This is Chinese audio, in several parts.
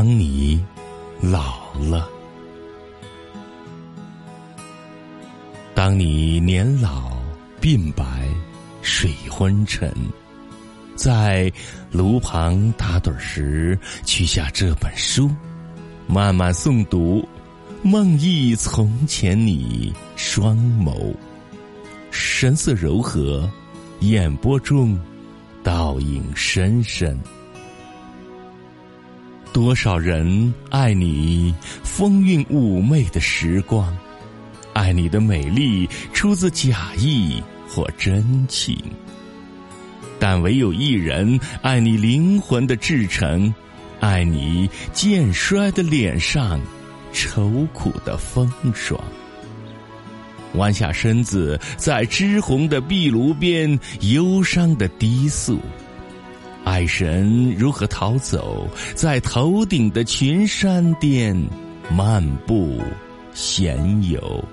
当你老了，当你年老鬓白水昏沉，在炉旁打盹时，取下这本书，慢慢诵读，梦忆从前你双眸，神色柔和，眼波中倒影深深。多少人爱你风韵妩媚的时光，爱你的美丽出自假意或真情，但唯有一人爱你灵魂的至诚，爱你渐衰的脸上愁苦的风霜。弯下身子，在脂红的壁炉边，忧伤的低诉。爱神如何逃走？在头顶的群山巅漫步闲游，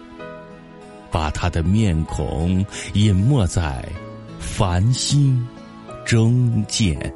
把他的面孔隐没在繁星中间。